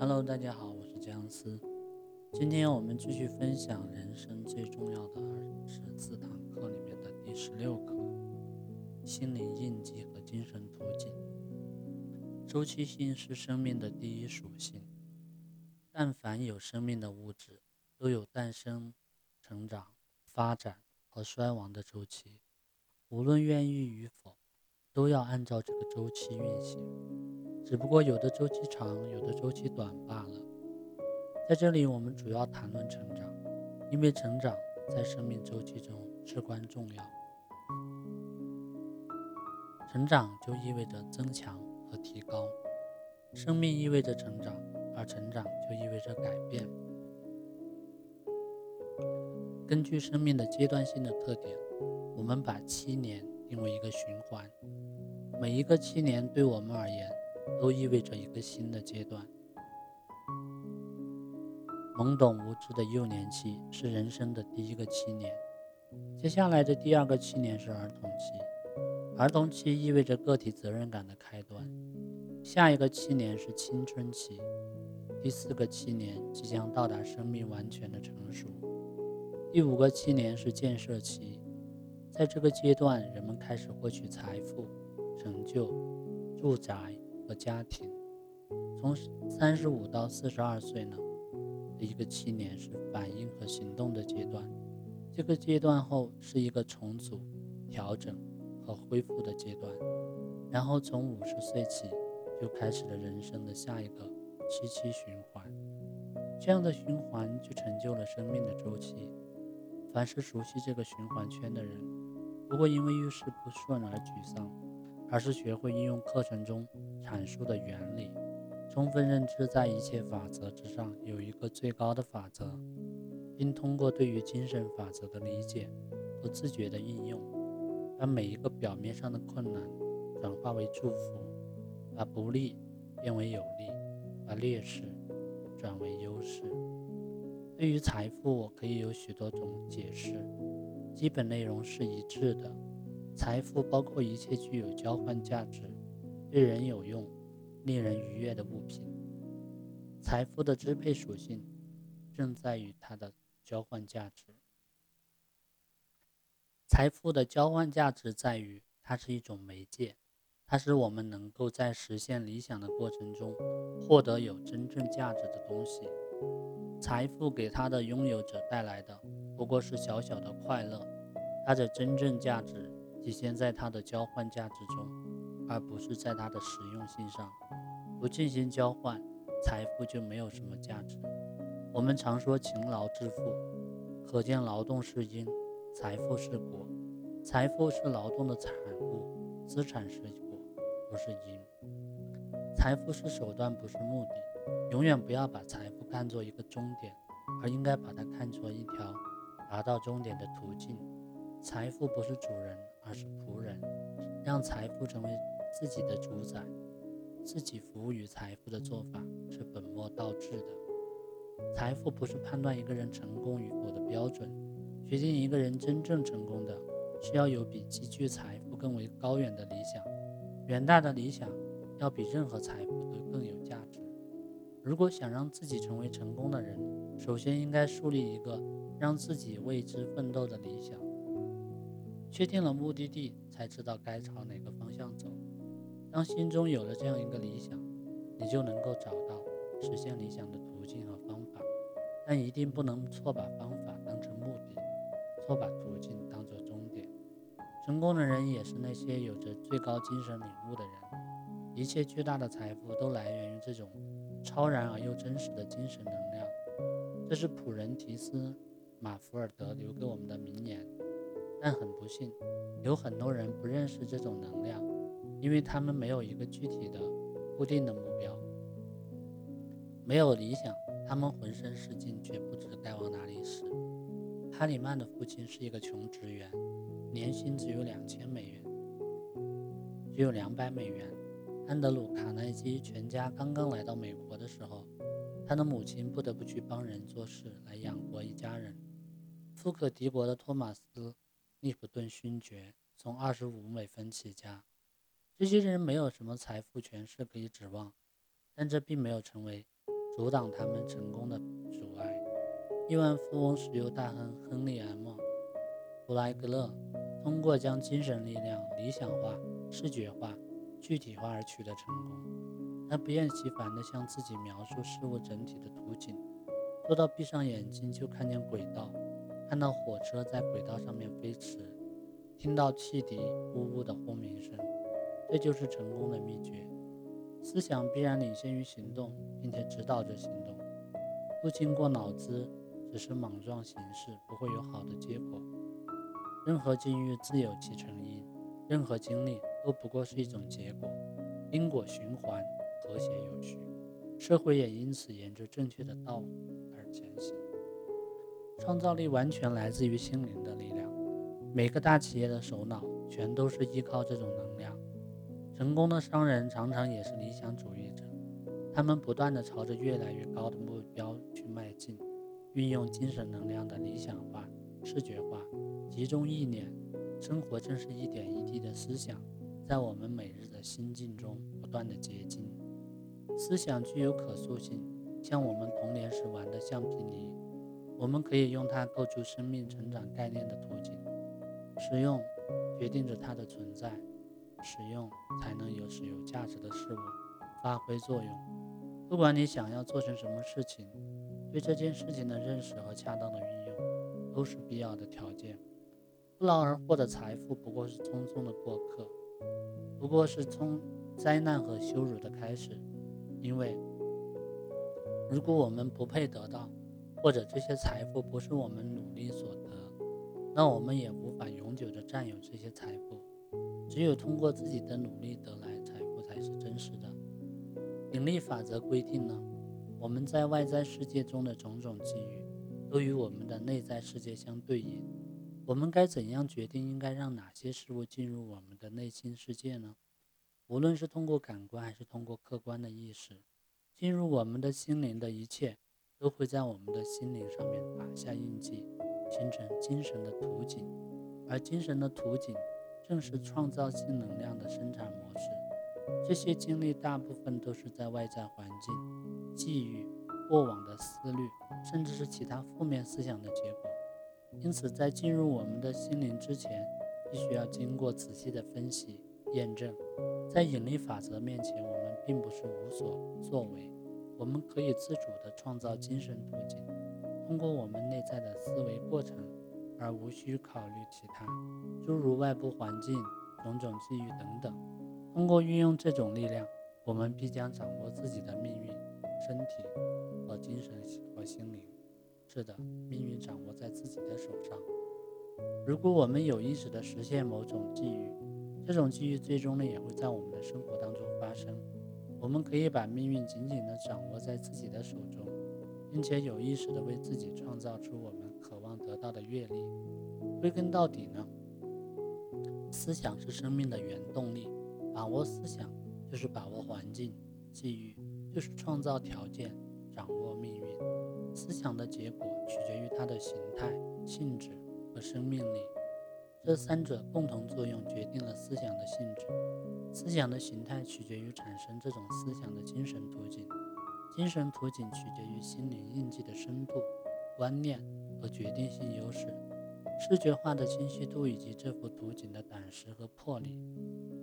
Hello，大家好，我是姜思。今天我们继续分享人生最重要的二十四堂课里面的第十六课：心灵印记和精神途径。周期性是生命的第一属性。但凡有生命的物质，都有诞生、成长、发展和衰亡的周期。无论愿意与否，都要按照这个周期运行。只不过有的周期长，有的周期短罢了。在这里，我们主要谈论成长，因为成长在生命周期中至关重要。成长就意味着增强和提高，生命意味着成长，而成长就意味着改变。根据生命的阶段性的特点，我们把七年定为一个循环，每一个七年对我们而言都意味着一个新的阶段。懵懂无知的幼年期是人生的第一个七年，接下来的第二个七年是儿童期，儿童期意味着个体责任感的开端。下一个七年是青春期，第四个七年即将到达生命完全的成熟，第五个七年是建设期，在这个阶段，人们开始获取财富、成就、住宅和家庭。从三十五到四十二岁呢？一个七年是反应和行动的阶段，这个阶段后是一个重组、调整和恢复的阶段，然后从五十岁起就开始了人生的下一个七七循环。这样的循环就成就了生命的周期。凡是熟悉这个循环圈的人，不会因为遇事不顺而沮丧，而是学会应用课程中阐述的原理。充分认知，在一切法则之上有一个最高的法则，并通过对于精神法则的理解和自觉的应用，把每一个表面上的困难转化为祝福，把不利变为有利，把劣势转为优势。对于财富，我可以有许多种解释，基本内容是一致的：财富包括一切具有交换价值、对人有用。令人愉悦的物品，财富的支配属性正在于它的交换价值。财富的交换价值在于它是一种媒介，它使我们能够在实现理想的过程中获得有真正价值的东西。财富给它的拥有者带来的不过是小小的快乐，它的真正价值体现在它的交换价值中。而不是在它的实用性上，不进行交换，财富就没有什么价值。我们常说勤劳致富，可见劳动是因，财富是果，财富是劳动的产物，资产是果，不是因。财富是手段，不是目的。永远不要把财富看作一个终点，而应该把它看作一条达到终点的途径。财富不是主人，而是仆人，让财富成为。自己的主宰，自己服务于财富的做法是本末倒置的。财富不是判断一个人成功与否的标准，决定一个人真正成功的，是要有比积聚财富更为高远的理想。远大的理想要比任何财富都更有价值。如果想让自己成为成功的人，首先应该树立一个让自己为之奋斗的理想。确定了目的地，才知道该朝哪个方向走。当心中有了这样一个理想，你就能够找到实现理想的途径和方法，但一定不能错把方法当成目的，错把途径当作终点。成功的人也是那些有着最高精神领悟的人。一切巨大的财富都来源于这种超然而又真实的精神能量。这是普仁提斯·马福尔德留给我们的名言。但很不幸，有很多人不认识这种能量。因为他们没有一个具体的、固定的目标，没有理想，他们浑身是劲，却不知该往哪里使。哈里曼的父亲是一个穷职员，年薪只有两千美元，只有两百美元。安德鲁·卡耐基全家刚刚来到美国的时候，他的母亲不得不去帮人做事来养活一家人。富可敌国的托马斯·利普顿勋爵从二十五美分起家。这些人没有什么财富权势可以指望，但这并没有成为阻挡他们成功的阻碍。亿万富翁、石油大亨亨利 ·M· 弗莱格勒通过将精神力量理想化、视觉化、具体化而取得成功。他不厌其烦地向自己描述事物整体的图景，做到闭上眼睛就看见轨道，看到火车在轨道上面飞驰，听到汽笛呜呜的轰鸣声。这就是成功的秘诀。思想必然领先于行动，并且指导着行动。不经过脑子，只是莽撞行事，不会有好的结果。任何境遇自有其成因，任何经历都不过是一种结果，因果循环，和谐有序，社会也因此沿着正确的道路而前行。创造力完全来自于心灵的力量，每个大企业的首脑全都是依靠这种能量。成功的商人常常也是理想主义者，他们不断地朝着越来越高的目标去迈进，运用精神能量的理想化、视觉化，集中意念。生活正是一点一滴的思想，在我们每日的心境中不断的结晶。思想具有可塑性，像我们童年时玩的橡皮泥，我们可以用它构筑生命成长概念的图景。使用决定着它的存在。使用才能有使有价值的事物发挥作用。不管你想要做成什么事情，对这件事情的认识和恰当的运用都是必要的条件。不劳而获的财富不过是匆匆的过客，不过是从灾难和羞辱的开始。因为如果我们不配得到，或者这些财富不是我们努力所得，那我们也无法永久的占有这些财富。只有通过自己的努力得来财富才是真实的。引力法则规定呢，我们在外在世界中的种种机遇，都与我们的内在世界相对应。我们该怎样决定应该让哪些事物进入我们的内心世界呢？无论是通过感官还是通过客观的意识，进入我们的心灵的一切，都会在我们的心灵上面打下印记，形成精神的图景，而精神的图景。正是创造性能量的生产模式。这些经历大部分都是在外在环境、际遇、过往的思虑，甚至是其他负面思想的结果。因此，在进入我们的心灵之前，必须要经过仔细的分析、验证。在引力法则面前，我们并不是无所作为，我们可以自主地创造精神途径，通过我们内在的思维过程。而无需考虑其他，诸如外部环境、种种际遇等等。通过运用这种力量，我们必将掌握自己的命运、身体和精神和心灵。是的，命运掌握在自己的手上。如果我们有意识地实现某种际遇，这种际遇最终呢也会在我们的生活当中发生。我们可以把命运紧紧地掌握在自己的手中，并且有意识地为自己创造出我们。渴得到的阅历，归根到底呢，思想是生命的原动力。把握思想就是把握环境际遇，就是创造条件，掌握命运。思想的结果取决于它的形态、性质和生命力，这三者共同作用决定了思想的性质。思想的形态取决于产生这种思想的精神途径，精神途径取决于心灵印记的深度、观念。和决定性优势，视觉化的清晰度以及这幅图景的胆识和魄力。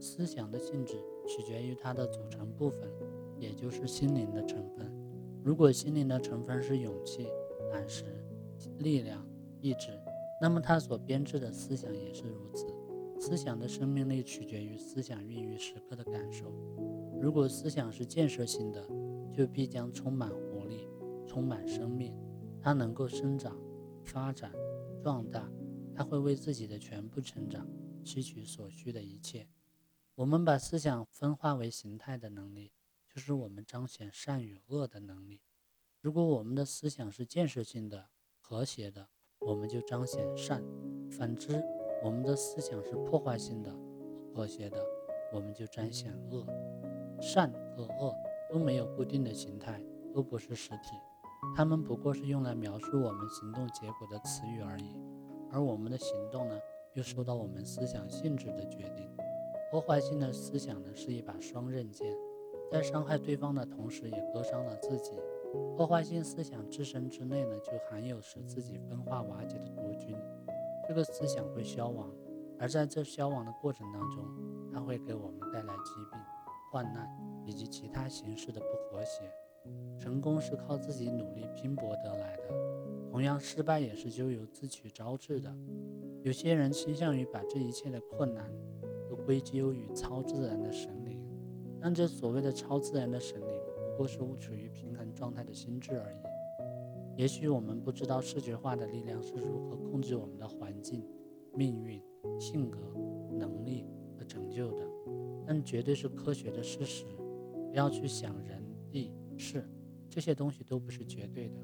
思想的性质取决于它的组成部分，也就是心灵的成分。如果心灵的成分是勇气、胆识、力量、意志，那么它所编织的思想也是如此。思想的生命力取决于思想孕育时刻的感受。如果思想是建设性的，就必将充满活力，充满生命，它能够生长。发展壮大，它会为自己的全部成长吸取所需的一切。我们把思想分化为形态的能力，就是我们彰显善与恶的能力。如果我们的思想是建设性的、和谐的，我们就彰显善；反之，我们的思想是破坏性的、和谐的，我们就彰显恶。善和恶都没有固定的形态，都不是实体。它们不过是用来描述我们行动结果的词语而已，而我们的行动呢，又受到我们思想性质的决定。破坏性的思想呢，是一把双刃剑，在伤害对方的同时，也割伤了自己。破坏性思想自身之内呢，就含有使自己分化瓦解的毒菌。这个思想会消亡，而在这消亡的过程当中，它会给我们带来疾病、患难以及其他形式的不和谐。成功是靠自己努力拼搏得来的，同样失败也是咎由自取招致的。有些人倾向于把这一切的困难都归咎于超自然的神灵，但这所谓的超自然的神灵，不过是处于平衡状态的心智而已。也许我们不知道视觉化的力量是如何控制我们的环境、命运、性格、能力和成就的，但绝对是科学的事实。不要去想人地是，这些东西都不是绝对的。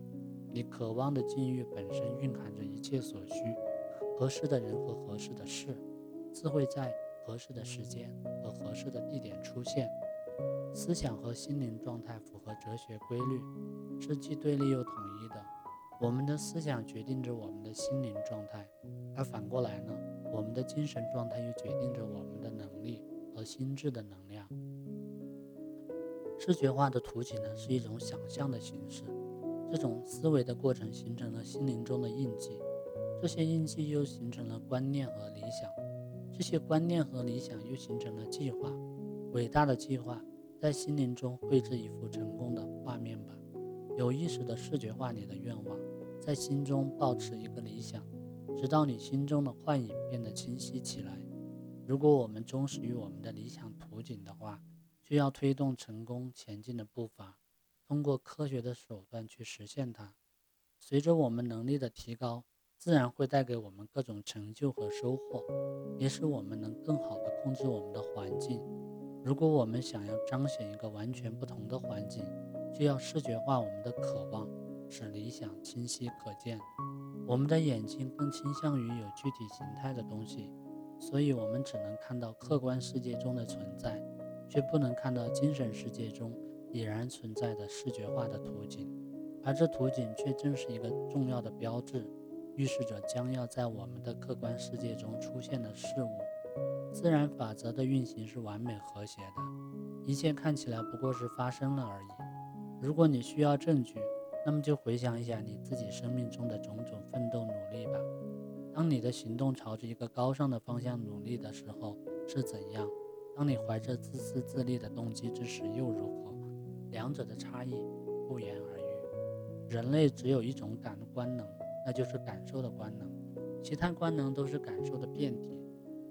你渴望的境遇本身蕴含着一切所需，合适的人和合适的事，自会在合适的时间和合适的地点出现。思想和心灵状态符合哲学规律，是既对立又统一的。我们的思想决定着我们的心灵状态，而反过来呢，我们的精神状态又决定着我们的能力和心智的能力。视觉化的图景呢，是一种想象的形式，这种思维的过程形成了心灵中的印记，这些印记又形成了观念和理想，这些观念和理想又形成了计划，伟大的计划。在心灵中绘制一幅成功的画面吧，有意识的视觉化你的愿望，在心中抱持一个理想，直到你心中的幻影变得清晰起来。如果我们忠实于我们的理想图景的话，就要推动成功前进的步伐，通过科学的手段去实现它。随着我们能力的提高，自然会带给我们各种成就和收获，也使我们能更好地控制我们的环境。如果我们想要彰显一个完全不同的环境，就要视觉化我们的渴望，使理想清晰可见。我们的眼睛更倾向于有具体形态的东西，所以我们只能看到客观世界中的存在，却不能看到精神世界中已然存在的视觉化的图景。而这图景却正是一个重要的标志，预示着将要在我们的客观世界中出现的事物。自然法则的运行是完美和谐的，一切看起来不过是发生了而已。如果你需要证据，那么就回想一下你自己生命中的种种奋斗努力吧。当你的行动朝着一个高尚的方向努力的时候是怎样？当你怀着自私自利的动机之时又如何？两者的差异不言而喻。人类只有一种感官能，那就是感受的官能，其他官能都是感受的变体。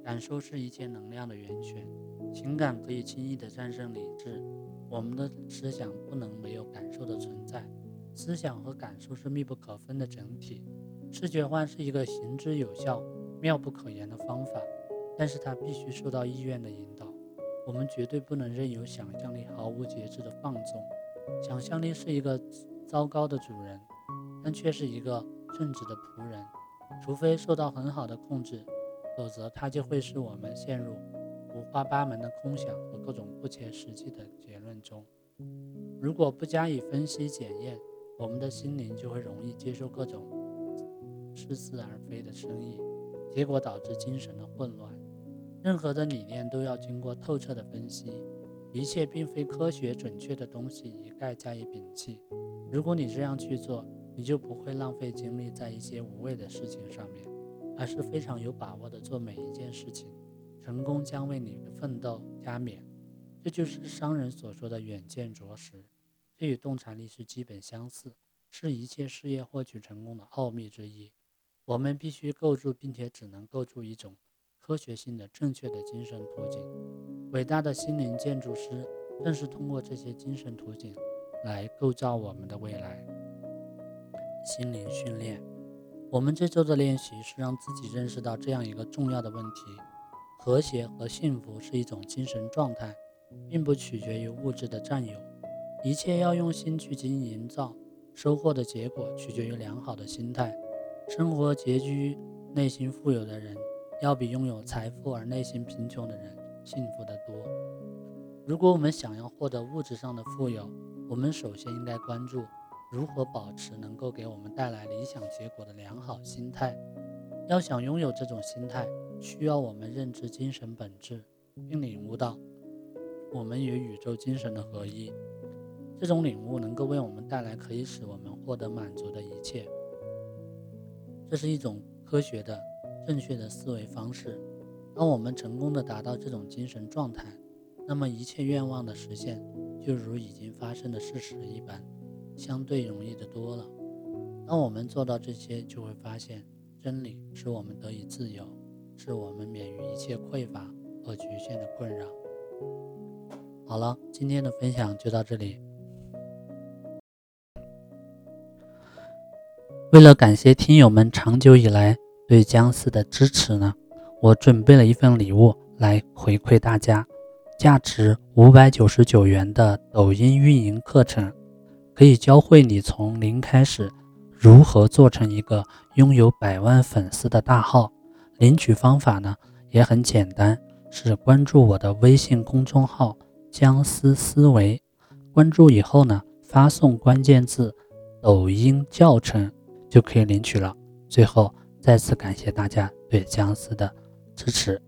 感受是一切能量的源泉，情感可以轻易地战胜理智。我们的思想不能没有感受的存在，思想和感受是密不可分的整体。视觉化是一个行之有效、妙不可言的方法，但是它必须受到意愿的引导。我们绝对不能任由想象力毫无节制的放纵。想象力是一个糟糕的主人，但却是一个正直的仆人，除非受到很好的控制。否则，它就会使我们陷入五花八门的空想和各种不切实际的结论中。如果不加以分析检验，我们的心灵就会容易接受各种似是而非的生意，结果导致精神的混乱。任何的理念都要经过透彻的分析，一切并非科学准确的东西一概加以摒弃。如果你这样去做，你就不会浪费精力在一些无谓的事情上面。而是非常有把握的做每一件事情，成功将为你的奋斗加冕。这就是商人所说的远见卓识，这与洞察力是基本相似，是一切事业获取成功的奥秘之一。我们必须构筑，并且只能构筑一种科学性的正确的精神图景。伟大的心灵建筑师正是通过这些精神图景来构造我们的未来。心灵训练。我们这周的练习是让自己认识到这样一个重要的问题：和谐和幸福是一种精神状态，并不取决于物质的占有。一切要用心去经营造，收获的结果取决于良好的心态。生活拮据、内心富有的人，要比拥有财富而内心贫穷的人幸福得多。如果我们想要获得物质上的富有，我们首先应该关注。如何保持能够给我们带来理想结果的良好心态？要想拥有这种心态，需要我们认知精神本质，并领悟到我们与宇宙精神的合一。这种领悟能够为我们带来可以使我们获得满足的一切。这是一种科学的、正确的思维方式。当我们成功的达到这种精神状态，那么一切愿望的实现就如已经发生的事实一般，相对容易的多了。当我们做到这些，就会发现真理使我们得以自由，使我们免于一切匮乏和局限的困扰。好了，今天的分享就到这里。为了感谢听友们长久以来对僵尸的支持呢，我准备了一份礼物来回馈大家，价值五百九十九元的抖音运营课程，可以教会你从零开始如何做成一个拥有百万粉丝的大号。领取方法呢也很简单，是关注我的微信公众号。僵尸思维，关注以后呢，发送关键字“抖音教程”就可以领取了。最后，再次感谢大家对僵尸的支持。